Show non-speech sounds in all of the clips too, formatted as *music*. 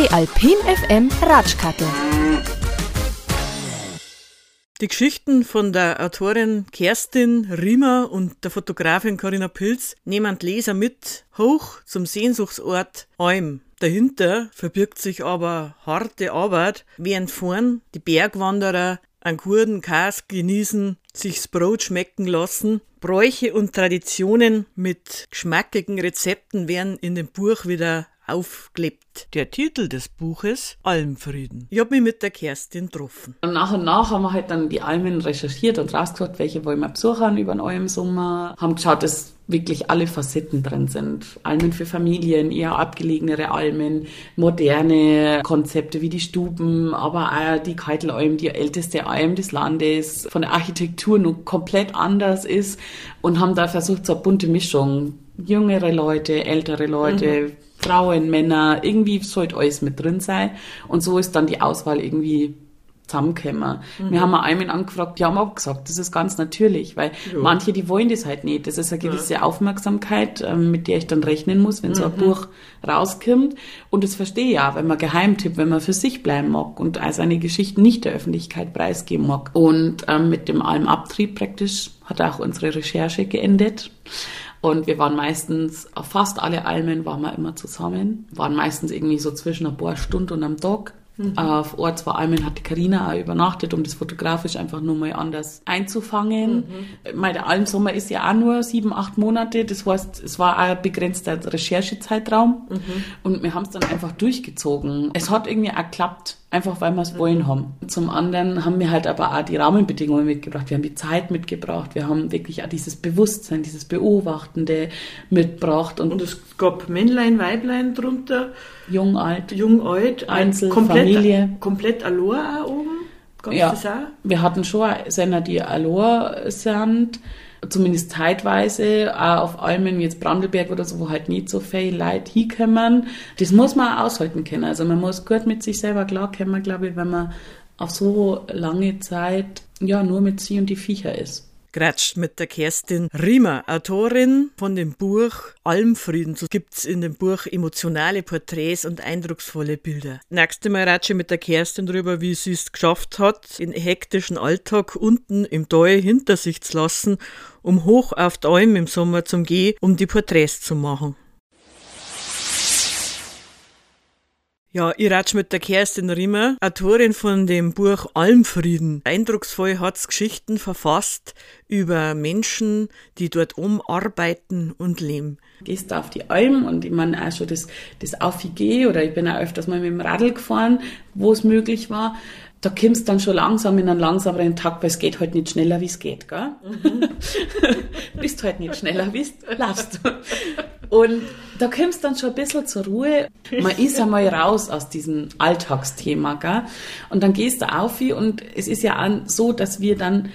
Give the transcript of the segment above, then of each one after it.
Die Alpin FM Ratschkattel. Die Geschichten von der Autorin Kerstin Riemer und der Fotografin Corinna Pilz nehmen Leser mit hoch zum Sehnsuchtsort Alm. Dahinter verbirgt sich aber harte Arbeit, während vorn die Bergwanderer einen guten Kas genießen, sich's Brot schmecken lassen. Bräuche und Traditionen mit geschmackigen Rezepten werden in dem Buch wieder aufgelebt. Der Titel des Buches Almfrieden. Ich habe mich mit der Kerstin getroffen. Und nach und nach haben wir halt dann die Almen recherchiert und rausgesucht, welche wollen wir besuchen über den Almsommer. Haben geschaut, dass wirklich alle Facetten drin sind. Almen für Familien, eher abgelegenere Almen, moderne Konzepte wie die Stuben, aber auch die Keitelalm, die älteste Alm des Landes, von der Architektur nur komplett anders ist und haben da versucht, so eine bunte Mischung. Jüngere Leute, ältere Leute, mhm Frauen, Männer, irgendwie sollte alles mit drin sein. Und so ist dann die Auswahl irgendwie zusammengekommen. Mhm. Wir haben einmal angefragt, die haben auch gesagt, das ist ganz natürlich, weil ja. manche, die wollen das halt nicht. Das ist eine gewisse ja. Aufmerksamkeit, ähm, mit der ich dann rechnen muss, wenn mhm. so ein mhm. Buch rauskommt. Und das verstehe ich auch, wenn man Geheimtipp, wenn man für sich bleiben mag und all seine Geschichten nicht der Öffentlichkeit preisgeben mag. Und ähm, mit dem Almabtrieb praktisch hat auch unsere Recherche geendet. Und wir waren meistens, auf fast alle Almen waren wir immer zusammen, waren meistens irgendwie so zwischen ein paar Stunden und am Tag. Mhm. Auf Ort zwei Almen hat die Carina auch übernachtet, um das fotografisch einfach nur mal anders einzufangen. Mhm. Meine, der Almsommer ist ja auch nur sieben, acht Monate. Das heißt, es war auch ein begrenzter Recherchezeitraum. Mhm. Und wir haben es dann einfach durchgezogen. Es hat irgendwie auch geklappt. Einfach weil wir es wollen haben. Zum anderen haben wir halt aber auch die Rahmenbedingungen mitgebracht. Wir haben die Zeit mitgebracht. Wir haben wirklich auch dieses Bewusstsein, dieses Beobachtende mitgebracht. Und, und es gab Männlein, Weiblein drunter. Jung, alt. Jung, alt. Einzel, komplett, Familie. Komplett Aloha auch oben. Gab's ja, wir hatten schon Sender, die Aloha sind zumindest zeitweise, auch auf Almen jetzt Brandelberg oder so, wo halt nicht so viel Leute hinkommen. Das muss man auch aushalten können. Also man muss gut mit sich selber klarkommen, glaube ich, wenn man auf so lange Zeit ja nur mit sie und die Viecher ist. Gratsch mit der Kerstin Riemer, Autorin von dem Buch Almfrieden. So gibt's in dem Buch emotionale Porträts und eindrucksvolle Bilder. Nächste Mal ratsche mit der Kerstin drüber, wie sie es geschafft hat, den hektischen Alltag unten im Tal hinter sich zu lassen, um hoch auf die Alm im Sommer zum Gehen, um die Porträts zu machen. Ja, ich ratsch mit der Kerstin Rimmer, Autorin von dem Buch Almfrieden. Eindrucksvoll hat's Geschichten verfasst über Menschen, die dort umarbeiten und leben. Gehst du auf die Alm und ich meine auch schon das, das Auf ich gehe oder ich bin auch öfters mal mit dem Radl gefahren, wo es möglich war da kommst dann schon langsam in einen langsameren Takt, weil es geht halt nicht schneller, wie es geht, gell? Mhm. *laughs* Bist halt nicht schneller, wie es laufst. Und da kommst dann schon ein bisschen zur Ruhe. Man ist einmal raus aus diesem Alltagsthema, gell? Und dann gehst du auf und es ist ja auch so, dass wir dann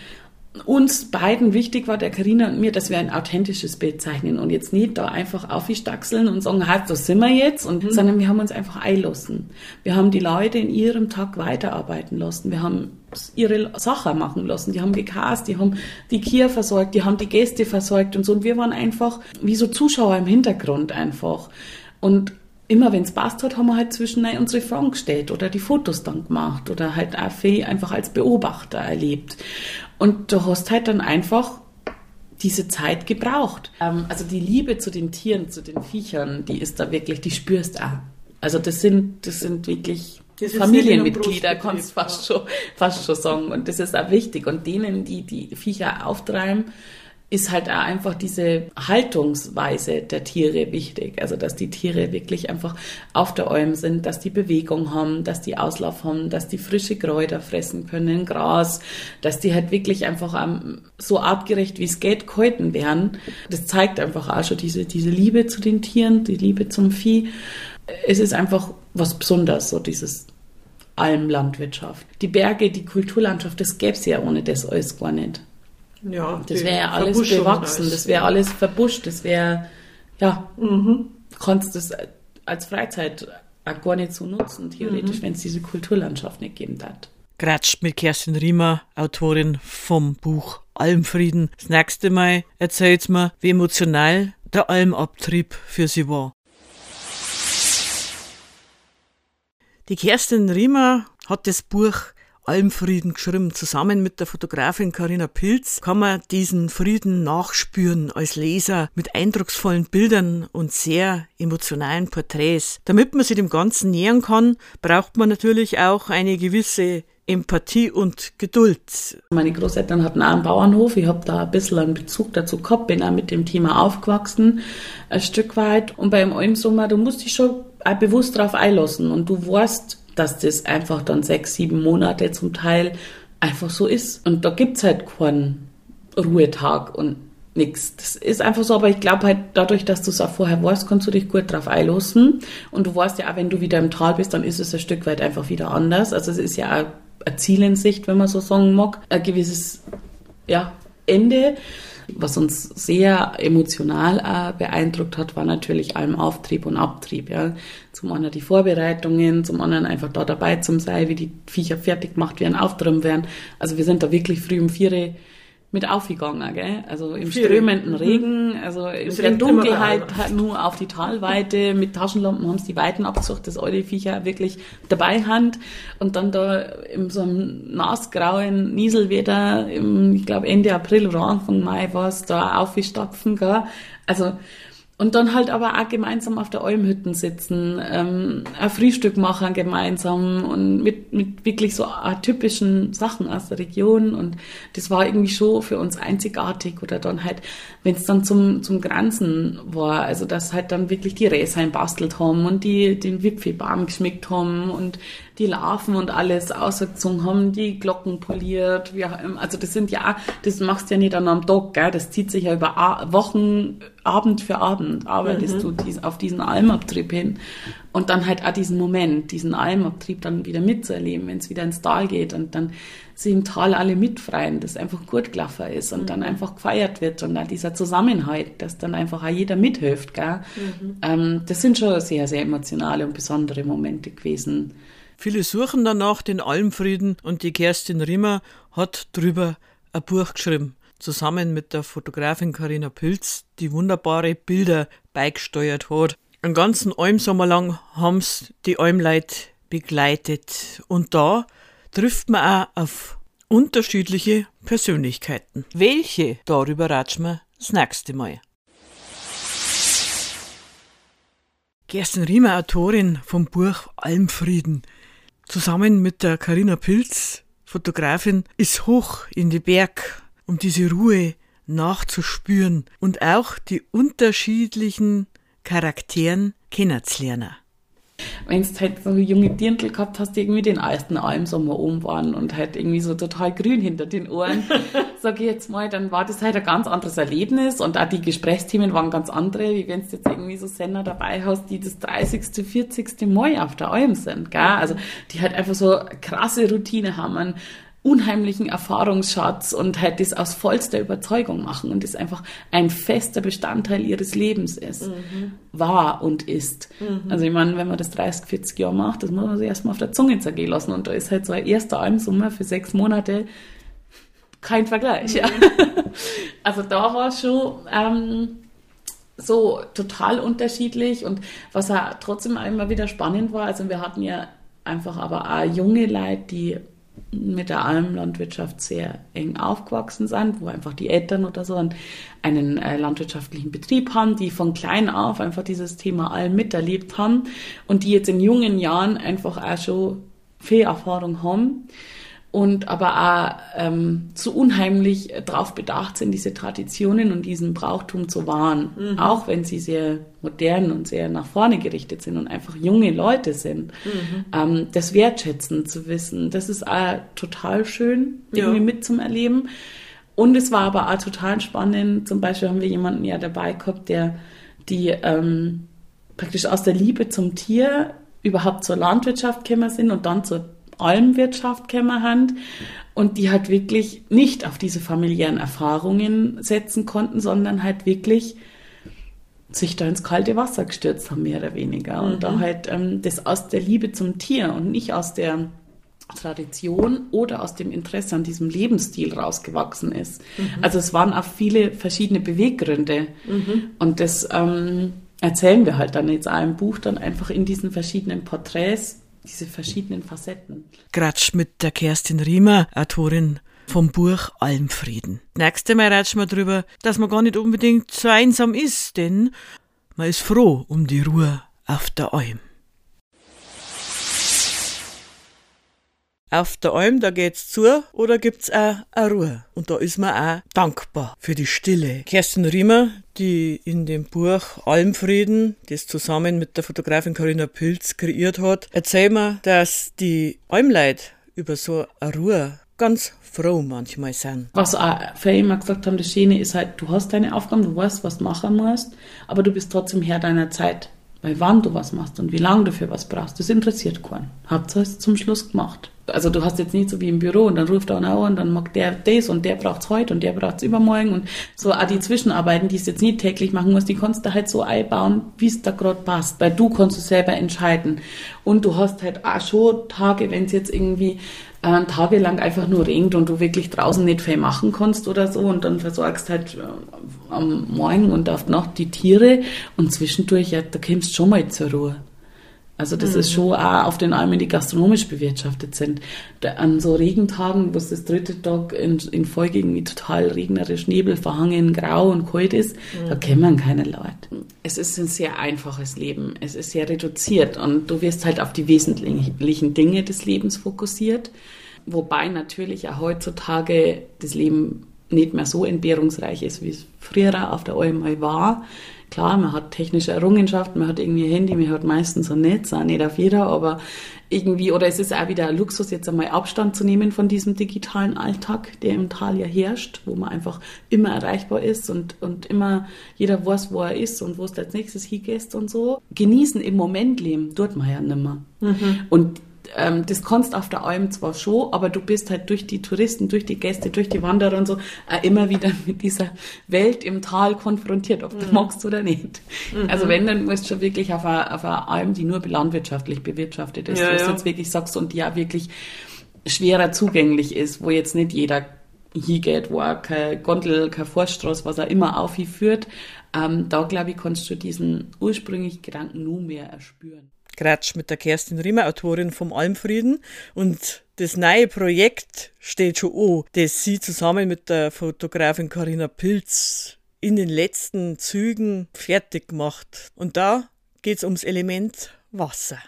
uns beiden wichtig war, der Karina und mir, dass wir ein authentisches Bild zeichnen und jetzt nicht da einfach aufstachseln und sagen, halt, das sind wir jetzt, und, mhm. sondern wir haben uns einfach einlassen. Wir haben die Leute in ihrem Tag weiterarbeiten lassen. Wir haben ihre Sachen machen lassen. Die haben gecast, die haben die Kia versorgt, die haben die Gäste versorgt und so. Und wir waren einfach wie so Zuschauer im Hintergrund einfach. Und immer wenn es passt hat, haben wir halt zwischendurch unsere Fragen gestellt oder die Fotos dann gemacht oder halt auch viel einfach als Beobachter erlebt. Und du hast halt dann einfach diese Zeit gebraucht. Ähm, also die Liebe zu den Tieren, zu den Viechern, die ist da wirklich, die spürst auch. Also das sind, das sind wirklich das Familienmitglieder, kannst du fast schon, fast schon sagen. Und das ist auch wichtig. Und denen, die die Viecher auftreiben, ist halt auch einfach diese Haltungsweise der Tiere wichtig. Also, dass die Tiere wirklich einfach auf der Alm sind, dass die Bewegung haben, dass die Auslauf haben, dass die frische Kräuter fressen können, Gras, dass die halt wirklich einfach um, so artgerecht wie es geht gehalten werden. Das zeigt einfach auch schon diese, diese Liebe zu den Tieren, die Liebe zum Vieh. Es ist einfach was Besonderes, so dieses Almlandwirtschaft. Die Berge, die Kulturlandschaft, das gäbe es ja ohne das alles gar nicht. Ja, das wäre ja alles bewachsen, das wäre alles verbuscht, das wäre, ja, mhm. kannst das als Freizeit auch gar nicht so nutzen, theoretisch, mhm. wenn es diese Kulturlandschaft nicht geben hat. Gratsch mit Kerstin Riemer, Autorin vom Buch Almfrieden. Das nächste Mal erzählt mir, wie emotional der Almabtrieb für sie war. Die Kerstin Riemer hat das Buch Almfrieden geschrieben. Zusammen mit der Fotografin Karina Pilz kann man diesen Frieden nachspüren als Leser mit eindrucksvollen Bildern und sehr emotionalen Porträts. Damit man sich dem Ganzen nähern kann, braucht man natürlich auch eine gewisse Empathie und Geduld. Meine Großeltern hatten auch einen Bauernhof. Ich habe da ein bisschen einen Bezug dazu gehabt, bin auch mit dem Thema aufgewachsen, ein Stück weit. Und beim Almsommer, du musst dich schon auch bewusst darauf einlassen. Und du weißt, dass das einfach dann sechs, sieben Monate zum Teil einfach so ist. Und da gibt's halt keinen Ruhetag und nichts. Das ist einfach so, aber ich glaube halt, dadurch, dass du es auch vorher weißt, kannst du dich gut drauf einlassen. Und du weißt ja auch, wenn du wieder im Tal bist, dann ist es ein Stück weit einfach wieder anders. Also es ist ja auch eine Ziel in Sicht, wenn man so sagen mag, ein gewisses ja, Ende. Was uns sehr emotional äh, beeindruckt hat, war natürlich allem Auftrieb und Abtrieb. Ja. Zum einen die Vorbereitungen, zum anderen einfach da dabei zu sein, wie die Viecher fertig gemacht werden, auftrimmen werden. Also wir sind da wirklich früh um vier mit aufgegangen, gell? Also im Viel. strömenden mhm. Regen, also in der Dunkelheit halt nur auf die Talweite, mit Taschenlampen haben sie die Weiten abgesucht, das alte Viecher wirklich dabei hand und dann da in so einem nassgrauen Nieselwetter, im, ich glaube Ende April oder Anfang Mai war es, da aufgestapfen, gell? Also und dann halt aber auch gemeinsam auf der Almhütten sitzen, ähm, ein Frühstück machen gemeinsam und mit, mit wirklich so atypischen Sachen aus der Region. Und das war irgendwie schon für uns einzigartig. Oder dann halt, wenn es dann zum, zum Grenzen war, also dass halt dann wirklich die Räsheim bastelt haben und die den Wipfelbaum geschmeckt haben und die Larven und alles ausgezogen haben, die Glocken poliert. Wir, also das sind ja, das machst du ja nicht an einem Tag, gell? das zieht sich ja über Wochen, Abend für Abend, arbeitest mhm. du dies, auf diesen Almabtrieb hin. Und dann halt auch diesen Moment, diesen Almabtrieb dann wieder mitzuerleben, wenn es wieder ins Tal geht und dann sie im Tal alle mitfreien, das einfach gut gelaufen ist und mhm. dann einfach gefeiert wird und dann dieser Zusammenhalt, dass dann einfach auch jeder mithilft. Gell? Mhm. Ähm, das sind schon sehr, sehr emotionale und besondere Momente gewesen. Viele suchen danach den Almfrieden und die Kerstin Rimmer hat drüber ein Buch geschrieben, zusammen mit der Fotografin Karina Pilz, die wunderbare Bilder beigesteuert hat. Einen ganzen Almsommer lang haben's die Almleit begleitet und da trifft man auch auf unterschiedliche Persönlichkeiten. Welche? Darüber ratschen wir das nächste Mal. Kerstin Riemer, Autorin vom Buch Almfrieden, zusammen mit der Karina Pilz, Fotografin, ist hoch in die Berg, um diese Ruhe nachzuspüren und auch die unterschiedlichen Charakteren kennenzulernen. Wenn du halt so junge Dirndl gehabt hast, die irgendwie den ersten Almsommer oben waren und halt irgendwie so total grün hinter den Ohren, *laughs* sag ich jetzt mal, dann war das halt ein ganz anderes Erlebnis und auch die Gesprächsthemen waren ganz andere, wie wenn du jetzt irgendwie so Sender dabei hast, die das 30., 40. Mal auf der Alm sind, gell? Also, die halt einfach so krasse Routine haben, unheimlichen Erfahrungsschatz und halt das aus vollster Überzeugung machen und das einfach ein fester Bestandteil ihres Lebens ist, mhm. war und ist. Mhm. Also ich meine, wenn man das 30, 40 Jahre macht, das muss man sich erstmal auf der Zunge zergehen lassen und da ist halt so ein erster Almsummer für sechs Monate kein Vergleich. Mhm. Ja. *laughs* Also da war schon ähm, so total unterschiedlich und was ja trotzdem immer wieder spannend war, also wir hatten ja einfach aber auch junge Leute, die mit der Almlandwirtschaft sehr eng aufgewachsen sind, wo einfach die Eltern oder so einen äh, landwirtschaftlichen Betrieb haben, die von klein auf einfach dieses Thema Alm miterlebt haben und die jetzt in jungen Jahren einfach auch schon viel Erfahrung haben und aber auch ähm, so unheimlich darauf bedacht sind, diese Traditionen und diesen Brauchtum zu wahren, mhm. auch wenn sie sehr modern und sehr nach vorne gerichtet sind und einfach junge Leute sind. Mhm. Ähm, das Wertschätzen zu wissen, das ist auch total schön, irgendwie ja. mit zum Erleben. Und es war aber auch total spannend. Zum Beispiel haben wir jemanden ja dabei gehabt, der die ähm, praktisch aus der Liebe zum Tier überhaupt zur Landwirtschaft gekommen sind und dann zur Almwirtschaft Kämmerhand und die halt wirklich nicht auf diese familiären Erfahrungen setzen konnten, sondern halt wirklich sich da ins kalte Wasser gestürzt haben, mehr oder weniger. Und mhm. da halt ähm, das aus der Liebe zum Tier und nicht aus der Tradition oder aus dem Interesse an diesem Lebensstil rausgewachsen ist. Mhm. Also es waren auch viele verschiedene Beweggründe. Mhm. Und das ähm, erzählen wir halt dann jetzt auch im Buch dann einfach in diesen verschiedenen Porträts diese verschiedenen Facetten. Gratsch mit der Kerstin Riemer, Autorin vom Buch Almfrieden. Nächste Mal ratschen wir drüber, dass man gar nicht unbedingt so einsam ist, denn man ist froh um die Ruhe auf der Alm. Auf der Alm, da geht's zu oder gibt's auch eine Ruhe. Und da ist man auch dankbar für die Stille. Kerstin Riemer, die in dem Buch Almfrieden, das zusammen mit der Fotografin Corinna Pilz kreiert hat, erzählt mir, dass die Almleute über so eine Ruhe ganz froh manchmal sind. Was auch für immer gesagt haben, das Schöne ist halt, du hast deine Aufgaben, du weißt, was du machen musst, aber du bist trotzdem Herr deiner Zeit. Weil wann du was machst und wie lange du für was brauchst, das interessiert keinen. Hauptsache es zum Schluss gemacht. Also du hast jetzt nicht so wie im Büro und dann ruft einer an und dann mag der das und der braucht's heute und der braucht's übermorgen und so auch die Zwischenarbeiten, die es jetzt nicht täglich machen musst, die kannst du halt so einbauen, wie es da gerade passt. Weil du kannst es selber entscheiden. Und du hast halt auch schon Tage, wenn es jetzt irgendwie äh, tagelang einfach nur regnet und du wirklich draußen nicht viel machen kannst oder so und dann versorgst halt äh, am Morgen und auf Nacht die Tiere und zwischendurch, ja, da kommst du schon mal zur Ruhe. Also das mhm. ist schon auch auf den Almen, die gastronomisch bewirtschaftet sind. An so Regentagen, wo es das dritte Tag in, in Folge irgendwie total regnerisch, Nebel verhangen, grau und kalt ist, mhm. da kennen keine Leute. Es ist ein sehr einfaches Leben. Es ist sehr reduziert und du wirst halt auf die wesentlichen Dinge des Lebens fokussiert. Wobei natürlich auch heutzutage das Leben nicht mehr so entbehrungsreich ist, wie es früher auf der Alm war. Klar, man hat technische Errungenschaften, man hat irgendwie ein Handy, man hat meistens ein Netz, auch nicht auf jeder, aber irgendwie, oder es ist auch wieder ein Luxus, jetzt einmal Abstand zu nehmen von diesem digitalen Alltag, der im Tal ja herrscht, wo man einfach immer erreichbar ist und, und immer jeder weiß, wo er ist und wo es als nächstes hingeht und so. Genießen im Moment leben, tut man ja nimmer. Mhm. Und ähm, das kannst auf der Alm zwar schon, aber du bist halt durch die Touristen, durch die Gäste, durch die Wanderer und so äh, immer wieder *laughs* mit dieser Welt im Tal konfrontiert, ob du mhm. magst oder nicht. Mhm. Also wenn, dann musst du schon wirklich auf einer auf eine Alm, die nur landwirtschaftlich bewirtschaftet ist, ja, wo du jetzt wirklich sagst und die ja wirklich schwerer zugänglich ist, wo jetzt nicht jeder hingeht, wo auch kein Gondel, kein Forststraß, was auch immer aufführt, ähm, da glaube ich, kannst du diesen ursprünglichen Gedanken nur mehr erspüren. Gratsch mit der Kerstin Riemer, Autorin vom Almfrieden. Und das neue Projekt steht schon an, das sie zusammen mit der Fotografin Karina Pilz in den letzten Zügen fertig gemacht. Und da geht's ums Element Wasser.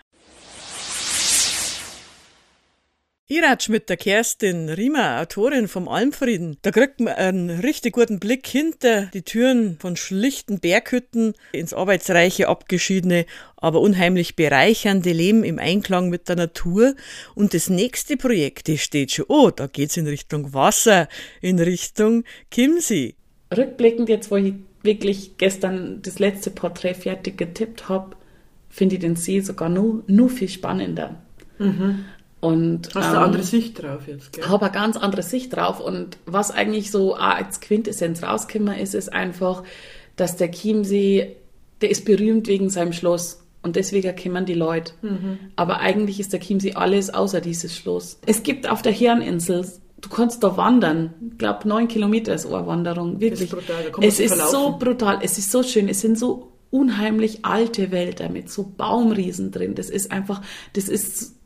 Ich ratsch mit der Kerstin Riemer, Autorin vom Almfrieden. Da kriegt man einen richtig guten Blick hinter die Türen von schlichten Berghütten ins arbeitsreiche, abgeschiedene, aber unheimlich bereichernde Leben im Einklang mit der Natur. Und das nächste Projekt, das steht schon, oh, da geht's in Richtung Wasser, in Richtung Chiemsee. Rückblickend jetzt, wo ich wirklich gestern das letzte Porträt fertig getippt habe, finde ich den See sogar nur, nur viel spannender. Mhm. Und, Hast du eine ähm, andere Sicht drauf jetzt, gell? Habe eine ganz andere Sicht drauf. Und was eigentlich so als Quintessenz rausgekommen ist, ist einfach, dass der Chiemsee, der ist berühmt wegen seinem Schloss. Und deswegen kommen die Leute. Mhm. Aber eigentlich ist der Chiemsee alles außer dieses Schloss. Es gibt auf der Herreninsel du kannst da wandern. Ich glaube, neun Kilometer ist eine Wanderung. Wirklich. Ist es ist verlaufen. so brutal. Es ist so schön. Es sind so unheimlich alte Wälder mit so Baumriesen drin. Das ist einfach, das ist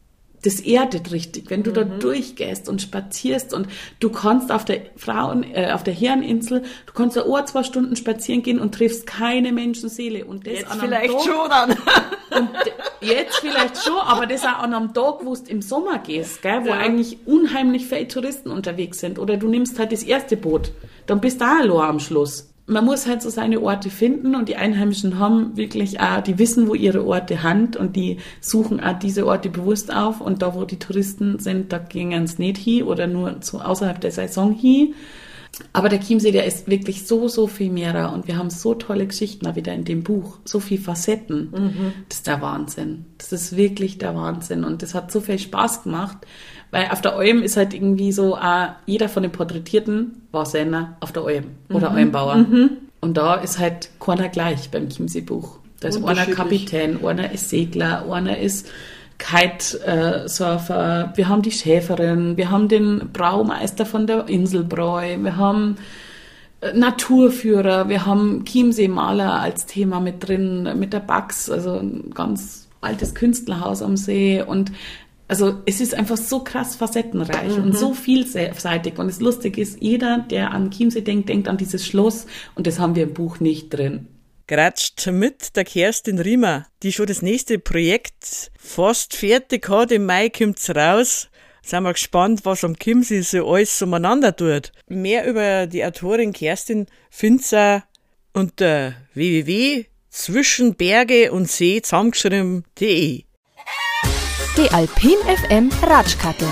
das erdet richtig, wenn du mhm. da durchgehst und spazierst und du kannst auf der Frauen, äh, auf der Herreninsel, du kannst da ein, zwei Stunden spazieren gehen und triffst keine Menschenseele und das jetzt vielleicht Tag, schon dann. *laughs* und jetzt vielleicht schon, aber das auch an einem Tag, wo du im Sommer gehst, gell, wo ja. eigentlich unheimlich viele Touristen unterwegs sind oder du nimmst halt das erste Boot, dann bist du auch allein am Schluss man muss halt so seine Orte finden und die Einheimischen haben wirklich auch, die wissen, wo ihre Orte hand und die suchen auch diese Orte bewusst auf und da, wo die Touristen sind, da gingen es nicht hin oder nur so außerhalb der Saison hin. Aber der Chiemsee, der ist wirklich so, so viel mehr und wir haben so tolle Geschichten da wieder in dem Buch, so viele Facetten. Mhm. Das ist der Wahnsinn. Das ist wirklich der Wahnsinn und das hat so viel Spaß gemacht weil auf der Alm ist halt irgendwie so, äh, jeder von den Porträtierten war Senner auf der Alm oder mhm. Almbauer. Mhm. Und da ist halt keiner gleich beim Chiemsee-Buch. Da ist einer Kapitän, einer ist Segler, einer ist Kitesurfer, wir haben die Schäferin, wir haben den Braumeister von der Inselbräu, wir haben äh, Naturführer, wir haben Chiemsee-Maler als Thema mit drin, mit der Bax, also ganz altes Künstlerhaus am See und also es ist einfach so krass facettenreich mhm. und so vielseitig. Und das Lustige ist, jeder, der an Chiemsee denkt, denkt an dieses Schloss und das haben wir im Buch nicht drin. Gratscht mit der Kerstin Riemer, die schon das nächste Projekt fast fertig hat. Im Mai kommt's raus. Sind wir gespannt, was am Chiemsee so alles umeinander tut. Mehr über die Autorin Kerstin findet ihr unter www.zwischenberge und See zusammengeschrieben.de. Die Alpin FM Ratschkattel.